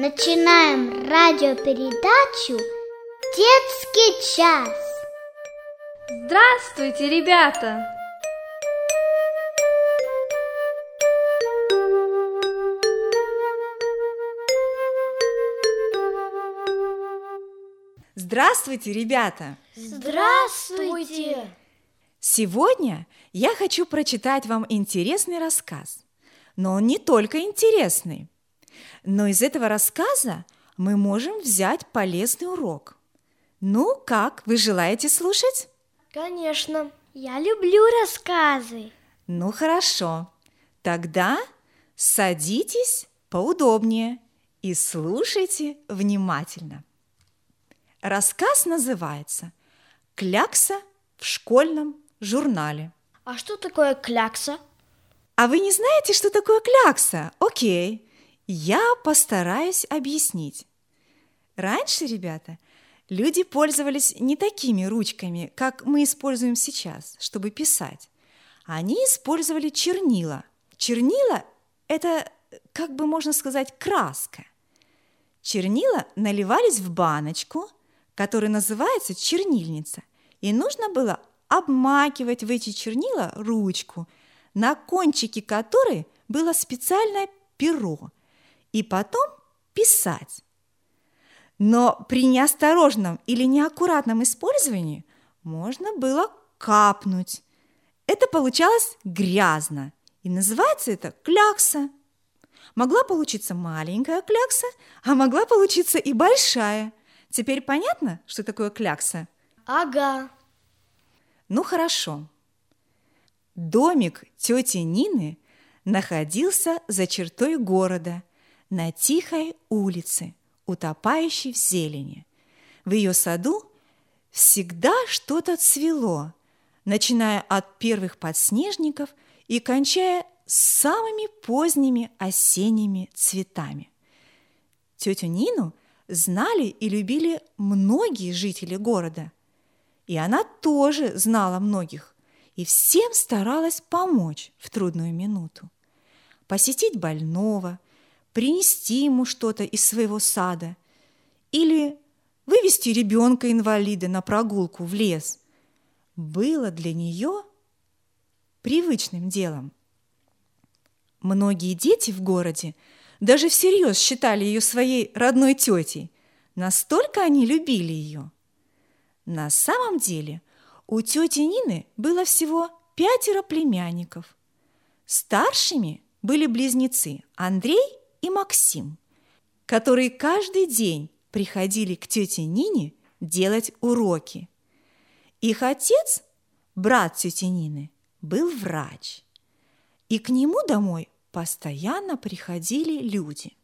Начинаем радиопередачу «Детский час». Здравствуйте, ребята! Здравствуйте, ребята! Здравствуйте! Сегодня я хочу прочитать вам интересный рассказ. Но он не только интересный. Но из этого рассказа мы можем взять полезный урок. Ну, как, вы желаете слушать? Конечно, я люблю рассказы. Ну, хорошо. Тогда садитесь поудобнее и слушайте внимательно. Рассказ называется «Клякса в школьном журнале». А что такое клякса? А вы не знаете, что такое клякса? Окей, я постараюсь объяснить. Раньше, ребята, люди пользовались не такими ручками, как мы используем сейчас, чтобы писать. Они использовали чернила. Чернила – это, как бы можно сказать, краска. Чернила наливались в баночку – который называется чернильница. И нужно было обмакивать в эти чернила ручку, на кончике которой было специальное перо, и потом писать. Но при неосторожном или неаккуратном использовании можно было капнуть. Это получалось грязно, и называется это клякса. Могла получиться маленькая клякса, а могла получиться и большая – Теперь понятно, что такое клякса? Ага. Ну хорошо. Домик тети Нины находился за чертой города, на тихой улице, утопающей в зелени. В ее саду всегда что-то цвело, начиная от первых подснежников и кончая самыми поздними осенними цветами. Тетю Нину – знали и любили многие жители города. И она тоже знала многих и всем старалась помочь в трудную минуту. Посетить больного, принести ему что-то из своего сада или вывести ребенка-инвалида на прогулку в лес было для нее привычным делом. Многие дети в городе – даже всерьез считали ее своей родной тетей. Настолько они любили ее. На самом деле у тети Нины было всего пятеро племянников. Старшими были близнецы Андрей и Максим, которые каждый день приходили к тете Нине делать уроки. Их отец, брат тети Нины, был врач. И к нему домой постоянно приходили люди.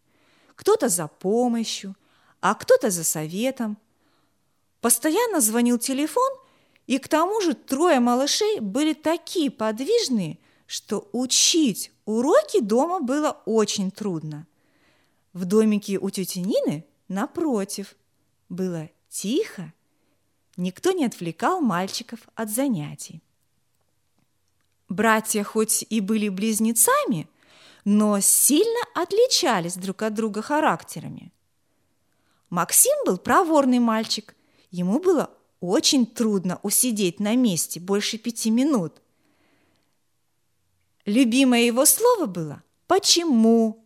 Кто-то за помощью, а кто-то за советом. Постоянно звонил телефон, и к тому же трое малышей были такие подвижные, что учить уроки дома было очень трудно. В домике у тети Нины, напротив, было тихо, никто не отвлекал мальчиков от занятий. Братья хоть и были близнецами, но сильно отличались друг от друга характерами. Максим был проворный мальчик. Ему было очень трудно усидеть на месте больше пяти минут. Любимое его слово было «почему?»,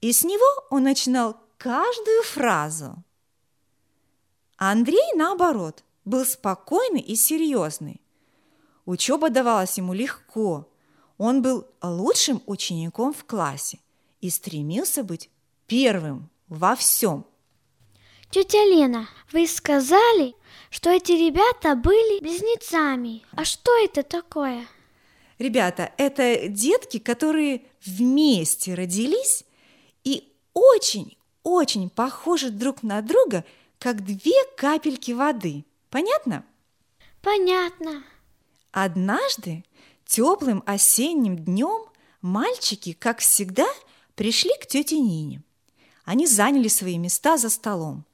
и с него он начинал каждую фразу. Андрей, наоборот, был спокойный и серьезный. Учеба давалась ему легко – он был лучшим учеником в классе и стремился быть первым во всем. Тетя Лена, вы сказали, что эти ребята были близнецами. А что это такое? Ребята, это детки, которые вместе родились и очень-очень похожи друг на друга, как две капельки воды. Понятно? Понятно. Однажды Теплым осенним днем мальчики, как всегда, пришли к тете Нине. Они заняли свои места за столом.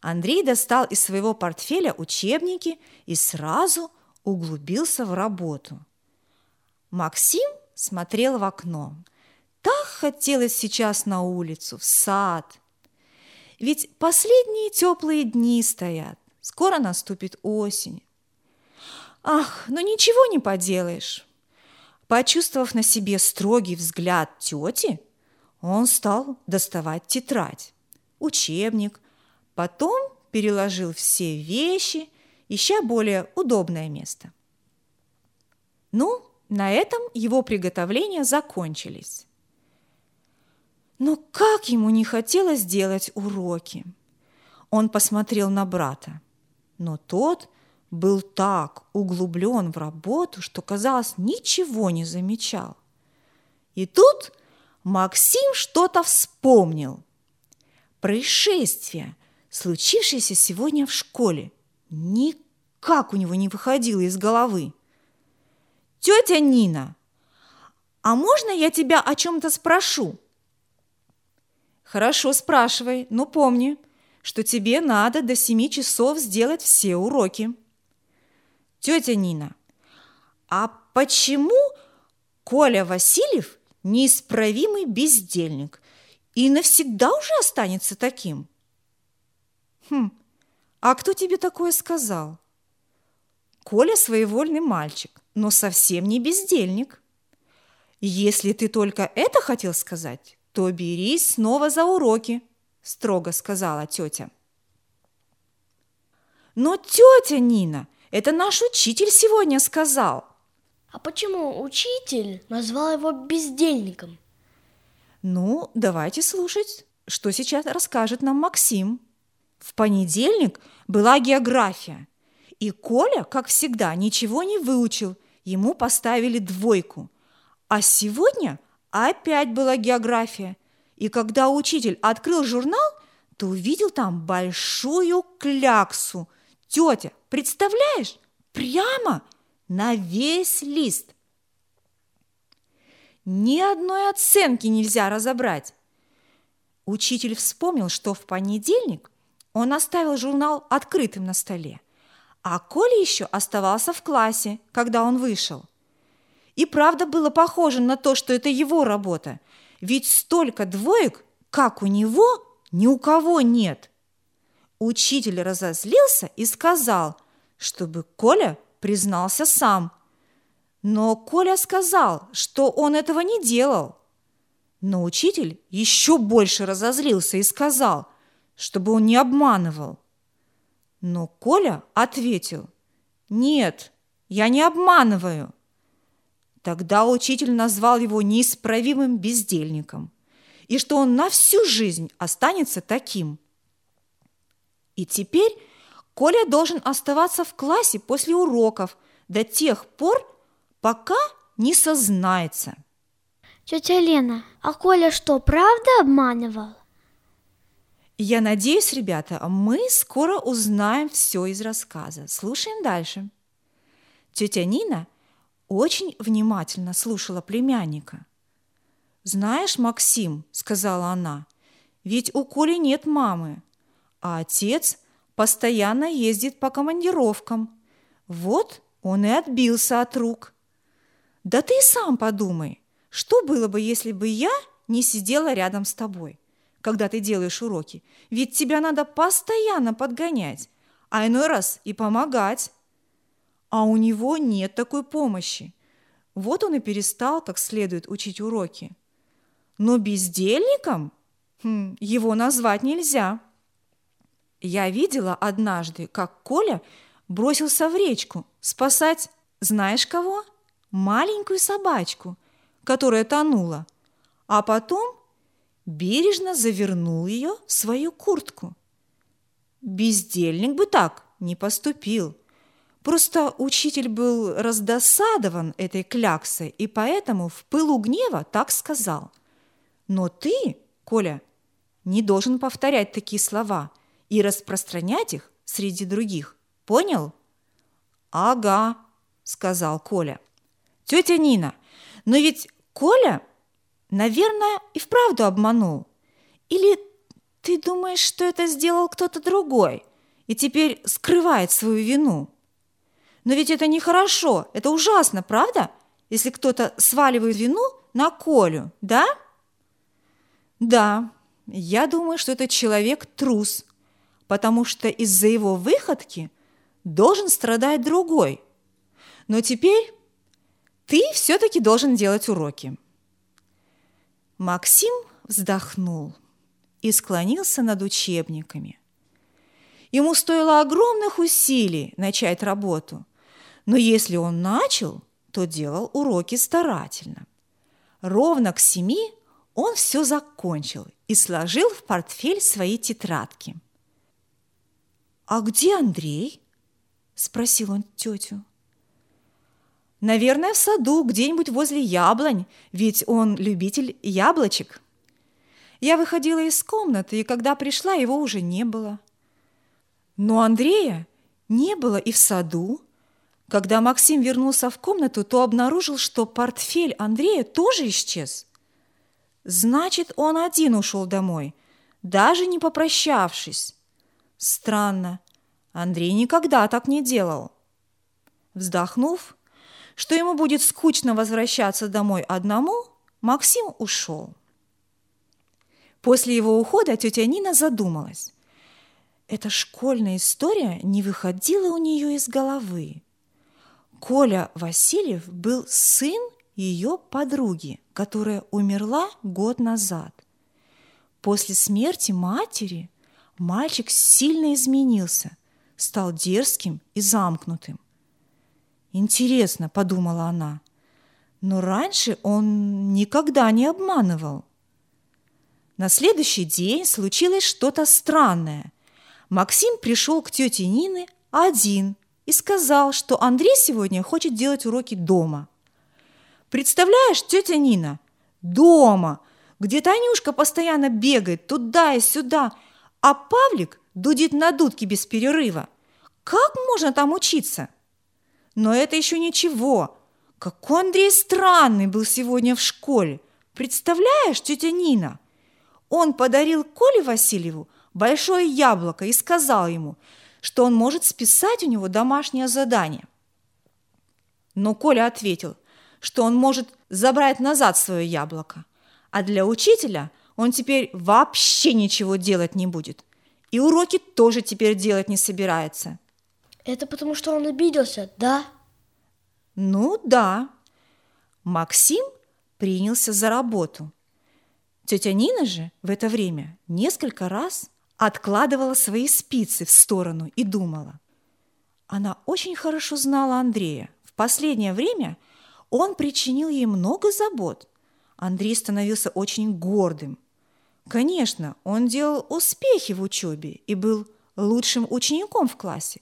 Андрей достал из своего портфеля учебники и сразу углубился в работу. Максим смотрел в окно. Так хотелось сейчас на улицу, в сад. Ведь последние теплые дни стоят. Скоро наступит осень. Ах, ну ничего не поделаешь. Почувствовав на себе строгий взгляд тети, он стал доставать тетрадь, учебник, потом переложил все вещи, ища более удобное место. Ну, на этом его приготовления закончились. Но как ему не хотелось делать уроки! Он посмотрел на брата, но тот был так углублен в работу, что, казалось, ничего не замечал. И тут Максим что-то вспомнил. Происшествие, случившееся сегодня в школе, никак у него не выходило из головы. «Тетя Нина, а можно я тебя о чем-то спрошу?» «Хорошо, спрашивай, но помни, что тебе надо до семи часов сделать все уроки». Тетя Нина, а почему Коля Васильев неисправимый бездельник и навсегда уже останется таким? Хм, а кто тебе такое сказал? Коля своевольный мальчик, но совсем не бездельник. Если ты только это хотел сказать, то берись снова за уроки, строго сказала тетя. Но тетя Нина, это наш учитель сегодня сказал. А почему учитель назвал его бездельником? Ну, давайте слушать, что сейчас расскажет нам Максим. В понедельник была география, и Коля, как всегда, ничего не выучил, ему поставили двойку. А сегодня опять была география, и когда учитель открыл журнал, то увидел там большую кляксу. Тетя, Представляешь? Прямо на весь лист. Ни одной оценки нельзя разобрать. Учитель вспомнил, что в понедельник он оставил журнал открытым на столе, а Коля еще оставался в классе, когда он вышел. И правда было похоже на то, что это его работа, ведь столько двоек, как у него, ни у кого нет. Учитель разозлился и сказал – чтобы Коля признался сам. Но Коля сказал, что он этого не делал. Но учитель еще больше разозлился и сказал, чтобы он не обманывал. Но Коля ответил, «Нет, я не обманываю». Тогда учитель назвал его неисправимым бездельником и что он на всю жизнь останется таким. И теперь Коля должен оставаться в классе после уроков до тех пор, пока не сознается. Тетя Лена, а Коля что, правда обманывал? Я надеюсь, ребята, мы скоро узнаем все из рассказа. Слушаем дальше. Тетя Нина очень внимательно слушала племянника. «Знаешь, Максим, — сказала она, — ведь у Коли нет мамы, а отец постоянно ездит по командировкам. Вот он и отбился от рук. Да ты сам подумай, что было бы, если бы я не сидела рядом с тобой, когда ты делаешь уроки? Ведь тебя надо постоянно подгонять, а иной раз и помогать. А у него нет такой помощи. Вот он и перестал как следует учить уроки. Но бездельником хм, его назвать нельзя. Я видела однажды, как Коля бросился в речку спасать, знаешь кого? Маленькую собачку, которая тонула, а потом бережно завернул ее в свою куртку. Бездельник бы так не поступил. Просто учитель был раздосадован этой кляксой и поэтому в пылу гнева так сказал. Но ты, Коля, не должен повторять такие слова – и распространять их среди других. Понял? Ага, сказал Коля. Тетя Нина, но ведь Коля, наверное, и вправду обманул. Или ты думаешь, что это сделал кто-то другой и теперь скрывает свою вину? Но ведь это нехорошо, это ужасно, правда? Если кто-то сваливает вину на Колю, да? Да, я думаю, что этот человек трус, потому что из-за его выходки должен страдать другой. Но теперь ты все-таки должен делать уроки. Максим вздохнул и склонился над учебниками. Ему стоило огромных усилий начать работу, но если он начал, то делал уроки старательно. Ровно к семи он все закончил и сложил в портфель свои тетрадки. «А где Андрей?» – спросил он тетю. «Наверное, в саду, где-нибудь возле яблонь, ведь он любитель яблочек». Я выходила из комнаты, и когда пришла, его уже не было. Но Андрея не было и в саду. Когда Максим вернулся в комнату, то обнаружил, что портфель Андрея тоже исчез. Значит, он один ушел домой, даже не попрощавшись. Странно, Андрей никогда так не делал. Вздохнув, что ему будет скучно возвращаться домой одному, Максим ушел. После его ухода тетя Нина задумалась. Эта школьная история не выходила у нее из головы. Коля Васильев был сын ее подруги, которая умерла год назад. После смерти матери мальчик сильно изменился, стал дерзким и замкнутым. Интересно, подумала она, но раньше он никогда не обманывал. На следующий день случилось что-то странное. Максим пришел к тете Нины один и сказал, что Андрей сегодня хочет делать уроки дома. Представляешь, тетя Нина, дома, где Танюшка постоянно бегает туда и сюда, а Павлик дудит на дудке без перерыва. Как можно там учиться? Но это еще ничего. Какой Андрей странный был сегодня в школе. Представляешь, тетя Нина? Он подарил Коле Васильеву большое яблоко и сказал ему, что он может списать у него домашнее задание. Но Коля ответил, что он может забрать назад свое яблоко, а для учителя он теперь вообще ничего делать не будет. И уроки тоже теперь делать не собирается. Это потому, что он обиделся, да? Ну да. Максим принялся за работу. Тетя Нина же в это время несколько раз откладывала свои спицы в сторону и думала. Она очень хорошо знала Андрея. В последнее время он причинил ей много забот. Андрей становился очень гордым. Конечно, он делал успехи в учебе и был лучшим учеником в классе,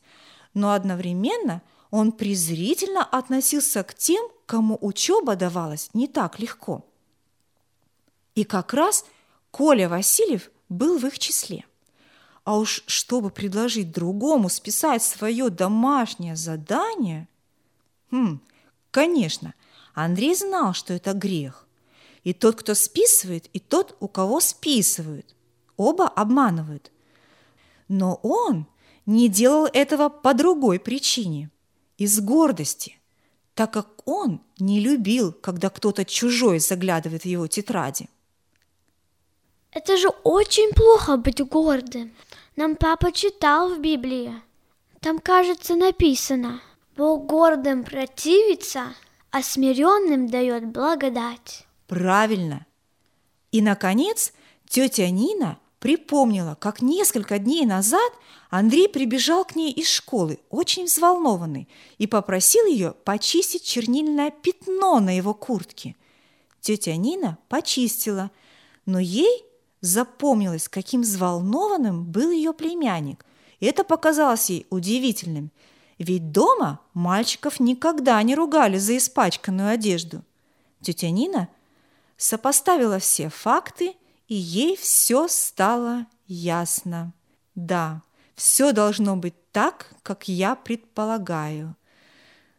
но одновременно он презрительно относился к тем, кому учеба давалась не так легко. И как раз Коля Васильев был в их числе. А уж чтобы предложить другому списать свое домашнее задание... Хм, конечно, Андрей знал, что это грех. И тот, кто списывает, и тот, у кого списывают. Оба обманывают. Но он не делал этого по другой причине. Из гордости, так как он не любил, когда кто-то чужой заглядывает в его тетради. Это же очень плохо быть гордым. Нам папа читал в Библии. Там, кажется, написано, Бог гордым противится, а смиренным дает благодать. Правильно. И, наконец, тетя Нина припомнила, как несколько дней назад Андрей прибежал к ней из школы, очень взволнованный, и попросил ее почистить чернильное пятно на его куртке. Тетя Нина почистила, но ей запомнилось, каким взволнованным был ее племянник. И это показалось ей удивительным, ведь дома мальчиков никогда не ругали за испачканную одежду. Тетя Нина сопоставила все факты, и ей все стало ясно. Да, все должно быть так, как я предполагаю.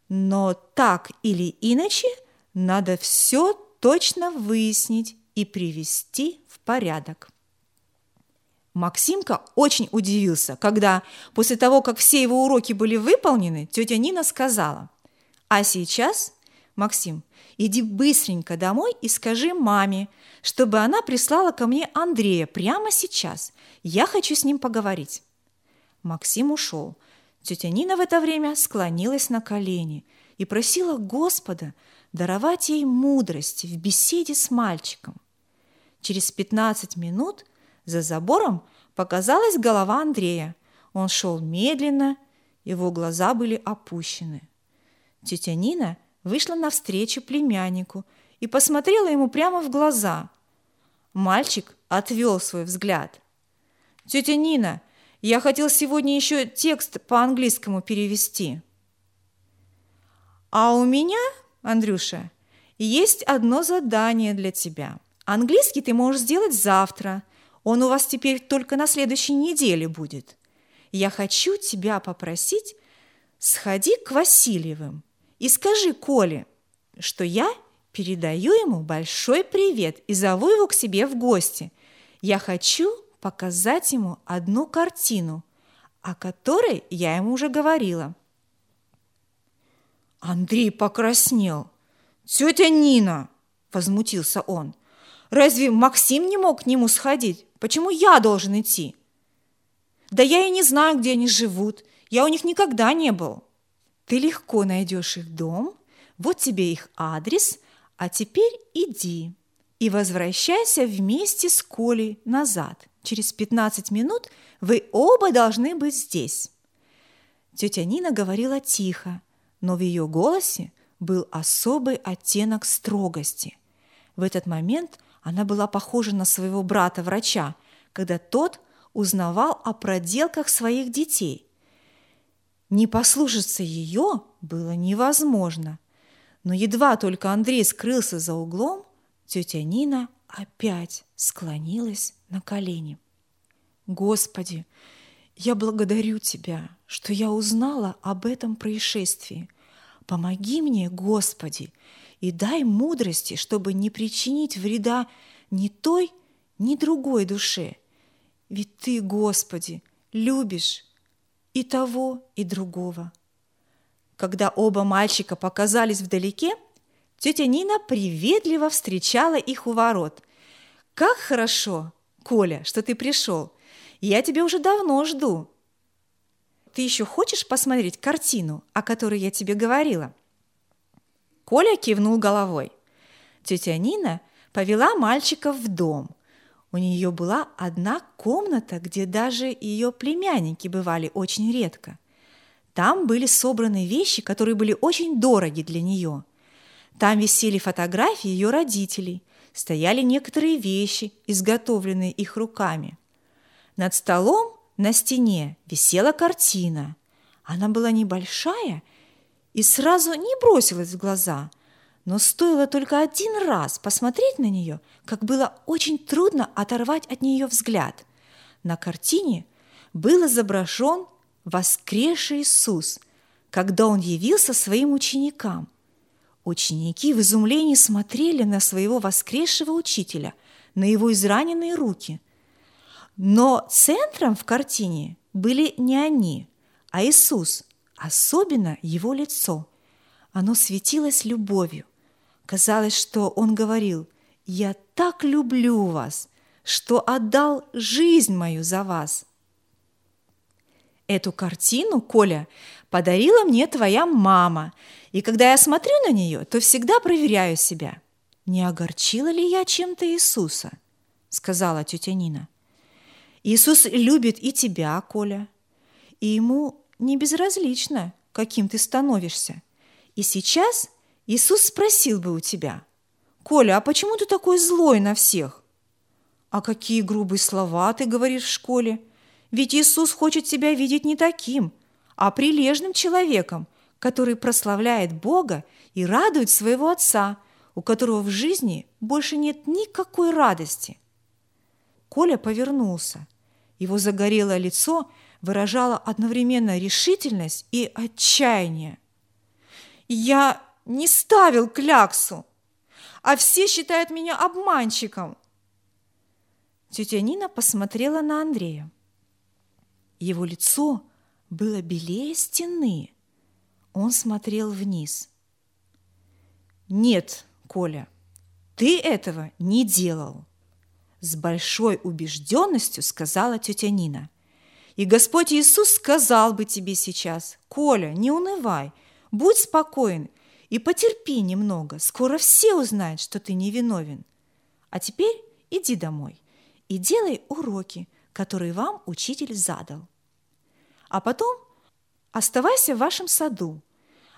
Но так или иначе надо все точно выяснить и привести в порядок. Максимка очень удивился, когда после того, как все его уроки были выполнены, тетя Нина сказала, «А сейчас, Максим, Иди быстренько домой и скажи маме, чтобы она прислала ко мне Андрея прямо сейчас. Я хочу с ним поговорить». Максим ушел. Тетя Нина в это время склонилась на колени и просила Господа даровать ей мудрость в беседе с мальчиком. Через пятнадцать минут за забором показалась голова Андрея. Он шел медленно, его глаза были опущены. Тетя Нина вышла навстречу племяннику и посмотрела ему прямо в глаза. Мальчик отвел свой взгляд. «Тетя Нина, я хотел сегодня еще текст по-английскому перевести». «А у меня, Андрюша, есть одно задание для тебя. Английский ты можешь сделать завтра. Он у вас теперь только на следующей неделе будет. Я хочу тебя попросить, сходи к Васильевым и скажи Коле, что я передаю ему большой привет и зову его к себе в гости. Я хочу показать ему одну картину, о которой я ему уже говорила. Андрей покраснел. «Тетя Нина!» – возмутился он. «Разве Максим не мог к нему сходить? Почему я должен идти?» «Да я и не знаю, где они живут. Я у них никогда не был». Ты легко найдешь их дом, вот тебе их адрес, а теперь иди и возвращайся вместе с Колей назад. Через 15 минут вы оба должны быть здесь. Тетя Нина говорила тихо, но в ее голосе был особый оттенок строгости. В этот момент она была похожа на своего брата-врача, когда тот узнавал о проделках своих детей – не послушаться ее было невозможно. Но едва только Андрей скрылся за углом, тетя Нина опять склонилась на колени. «Господи, я благодарю Тебя, что я узнала об этом происшествии. Помоги мне, Господи, и дай мудрости, чтобы не причинить вреда ни той, ни другой душе. Ведь Ты, Господи, любишь и того, и другого. Когда оба мальчика показались вдалеке, тетя Нина приветливо встречала их у ворот. «Как хорошо, Коля, что ты пришел! Я тебя уже давно жду!» «Ты еще хочешь посмотреть картину, о которой я тебе говорила?» Коля кивнул головой. Тетя Нина повела мальчиков в дом – у нее была одна комната, где даже ее племянники бывали очень редко. Там были собраны вещи, которые были очень дороги для нее. Там висели фотографии ее родителей, стояли некоторые вещи, изготовленные их руками. Над столом на стене висела картина. Она была небольшая и сразу не бросилась в глаза – но стоило только один раз посмотреть на нее, как было очень трудно оторвать от нее взгляд. На картине был изображен воскресший Иисус, когда Он явился своим ученикам. Ученики в изумлении смотрели на своего воскресшего учителя, на его израненные руки. Но центром в картине были не они, а Иисус, особенно его лицо. Оно светилось любовью. Казалось, что он говорил, «Я так люблю вас, что отдал жизнь мою за вас». Эту картину, Коля, подарила мне твоя мама, и когда я смотрю на нее, то всегда проверяю себя, не огорчила ли я чем-то Иисуса, сказала тетя Нина. Иисус любит и тебя, Коля, и ему не безразлично, каким ты становишься. И сейчас Иисус спросил бы у тебя, «Коля, а почему ты такой злой на всех?» «А какие грубые слова ты говоришь в школе? Ведь Иисус хочет тебя видеть не таким, а прилежным человеком, который прославляет Бога и радует своего Отца, у которого в жизни больше нет никакой радости». Коля повернулся. Его загорелое лицо выражало одновременно решительность и отчаяние. «Я не ставил кляксу, а все считают меня обманщиком. Тетя Нина посмотрела на Андрея. Его лицо было белее стены. Он смотрел вниз. Нет, Коля, ты этого не делал. С большой убежденностью сказала тетя Нина. И Господь Иисус сказал бы тебе сейчас, Коля, не унывай, будь спокоен и потерпи немного, скоро все узнают, что ты невиновен. А теперь иди домой и делай уроки, которые вам учитель задал. А потом оставайся в вашем саду.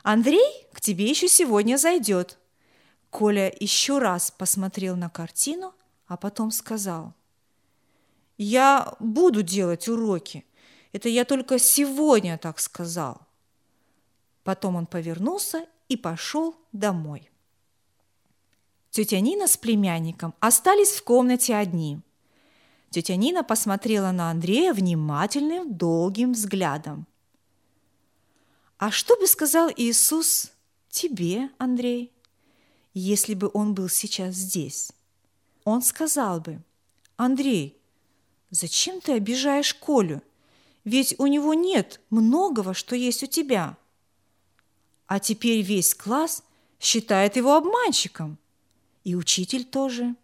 Андрей к тебе еще сегодня зайдет. Коля еще раз посмотрел на картину, а потом сказал, «Я буду делать уроки. Это я только сегодня так сказал». Потом он повернулся и пошел домой. Тетя Нина с племянником остались в комнате одни. Тетя Нина посмотрела на Андрея внимательным, долгим взглядом. «А что бы сказал Иисус тебе, Андрей, если бы он был сейчас здесь?» Он сказал бы, «Андрей, зачем ты обижаешь Колю? Ведь у него нет многого, что есть у тебя. А теперь весь класс считает его обманщиком. И учитель тоже».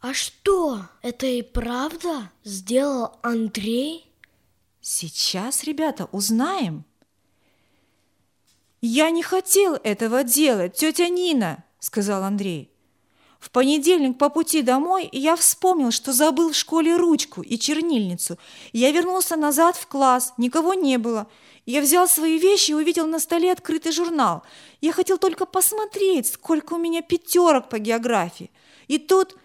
А что, это и правда сделал Андрей? Сейчас, ребята, узнаем. Я не хотел этого делать, тетя Нина, сказал Андрей. В понедельник по пути домой я вспомнил, что забыл в школе ручку и чернильницу. Я вернулся назад в класс, никого не было. Я взял свои вещи и увидел на столе открытый журнал. Я хотел только посмотреть, сколько у меня пятерок по географии. И тут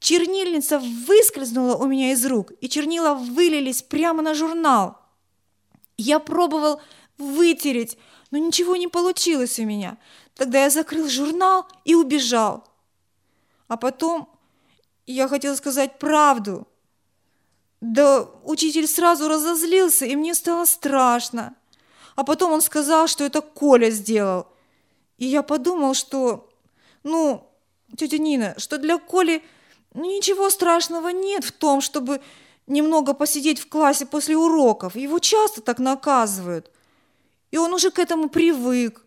Чернильница выскользнула у меня из рук, и чернила вылились прямо на журнал. Я пробовал вытереть, но ничего не получилось у меня. Тогда я закрыл журнал и убежал. А потом я хотел сказать правду. Да учитель сразу разозлился, и мне стало страшно. А потом он сказал, что это Коля сделал. И я подумал, что, ну, тетя Нина, что для Коли – ну, ничего страшного нет в том, чтобы немного посидеть в классе после уроков. Его часто так наказывают. И он уже к этому привык.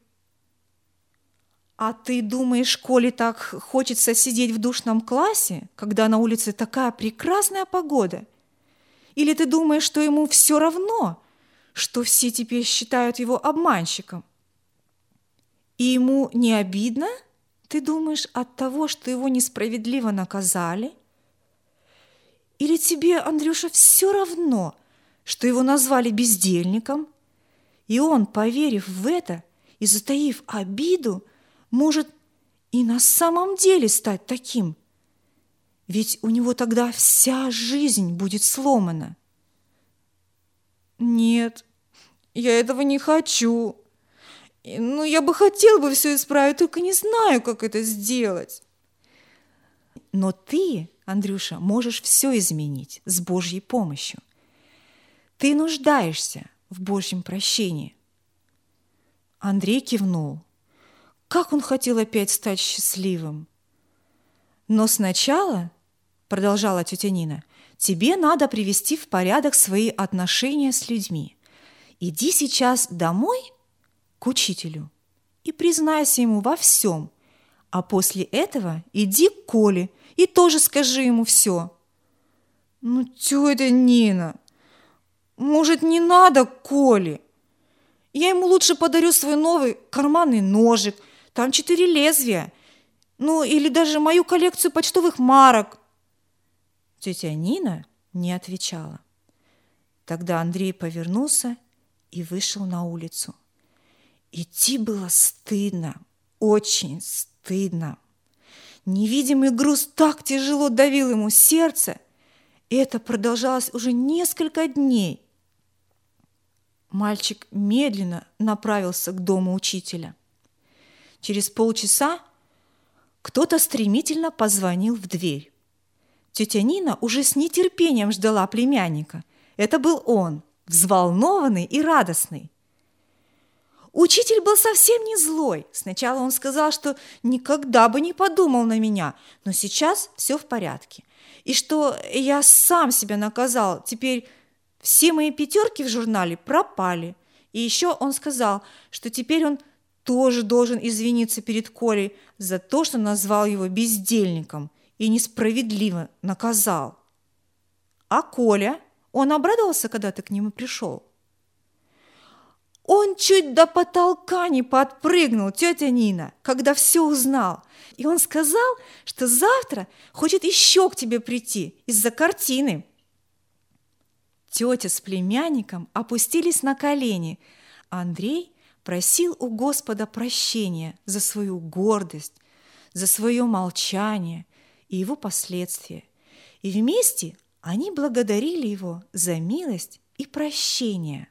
А ты думаешь, школе так хочется сидеть в душном классе, когда на улице такая прекрасная погода? Или ты думаешь, что ему все равно, что все теперь считают его обманщиком? И ему не обидно – ты думаешь от того, что его несправедливо наказали? Или тебе, Андрюша, все равно, что его назвали бездельником? И он, поверив в это и затаив обиду, может и на самом деле стать таким. Ведь у него тогда вся жизнь будет сломана. Нет, я этого не хочу, ну, я бы хотел бы все исправить, только не знаю, как это сделать. Но ты, Андрюша, можешь все изменить с Божьей помощью. Ты нуждаешься в Божьем прощении. Андрей кивнул. Как он хотел опять стать счастливым. Но сначала, продолжала тетя Нина, тебе надо привести в порядок свои отношения с людьми. Иди сейчас домой – к учителю и признайся ему во всем, а после этого иди к Коле и тоже скажи ему все. Ну, тетя Нина, может, не надо Коле? Я ему лучше подарю свой новый карманный ножик, там четыре лезвия, ну, или даже мою коллекцию почтовых марок. Тетя Нина не отвечала. Тогда Андрей повернулся и вышел на улицу. Идти было стыдно, очень стыдно. Невидимый груз так тяжело давил ему сердце, и это продолжалось уже несколько дней. Мальчик медленно направился к дому учителя. Через полчаса кто-то стремительно позвонил в дверь. Тетя Нина уже с нетерпением ждала племянника. Это был он, взволнованный и радостный. Учитель был совсем не злой. Сначала он сказал, что никогда бы не подумал на меня, но сейчас все в порядке. И что я сам себя наказал. Теперь все мои пятерки в журнале пропали. И еще он сказал, что теперь он тоже должен извиниться перед Колей за то, что назвал его бездельником и несправедливо наказал. А Коля, он обрадовался, когда ты к нему пришел? Он чуть до потолка не подпрыгнул, тетя Нина, когда все узнал. И он сказал, что завтра хочет еще к тебе прийти из-за картины. Тетя с племянником опустились на колени. Андрей просил у Господа прощения за свою гордость, за свое молчание и его последствия. И вместе они благодарили его за милость и прощение.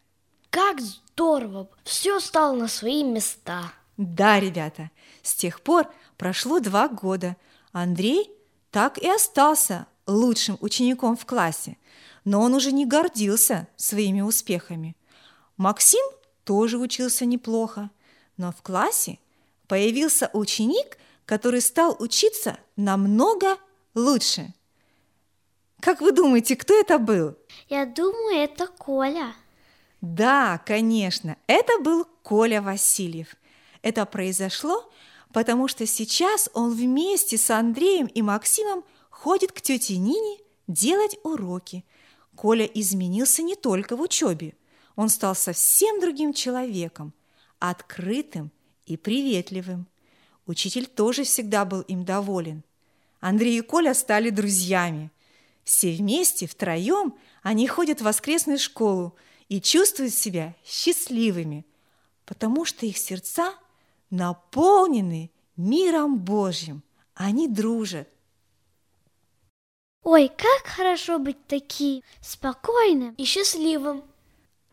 Как здорово! Все стало на свои места. Да, ребята, с тех пор прошло два года. Андрей так и остался лучшим учеником в классе, но он уже не гордился своими успехами. Максим тоже учился неплохо, но в классе появился ученик, который стал учиться намного лучше. Как вы думаете, кто это был? Я думаю, это Коля. Да, конечно, это был Коля Васильев. Это произошло, потому что сейчас он вместе с Андреем и Максимом ходит к тете Нине делать уроки. Коля изменился не только в учебе. Он стал совсем другим человеком, открытым и приветливым. Учитель тоже всегда был им доволен. Андрей и Коля стали друзьями. Все вместе, втроем, они ходят в воскресную школу – и чувствуют себя счастливыми, потому что их сердца наполнены миром Божьим. Они дружат. Ой, как хорошо быть таким спокойным и счастливым.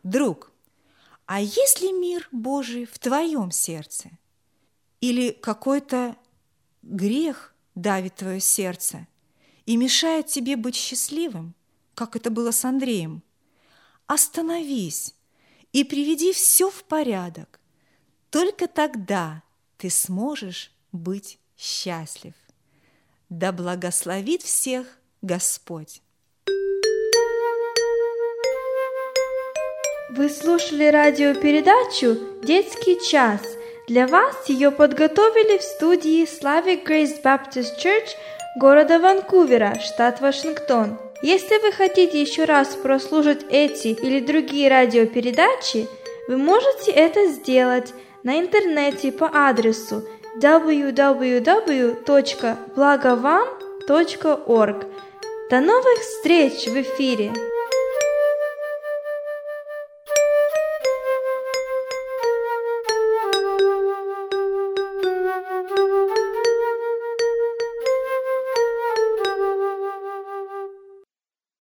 Друг, а есть ли мир Божий в твоем сердце? Или какой-то грех давит твое сердце и мешает тебе быть счастливым, как это было с Андреем? остановись и приведи все в порядок. Только тогда ты сможешь быть счастлив. Да благословит всех Господь. Вы слушали радиопередачу «Детский час». Для вас ее подготовили в студии Slavic Grace Baptist Church города Ванкувера, штат Вашингтон. Если вы хотите еще раз прослушать эти или другие радиопередачи, вы можете это сделать на интернете по адресу www.blagovam.org. До новых встреч в эфире!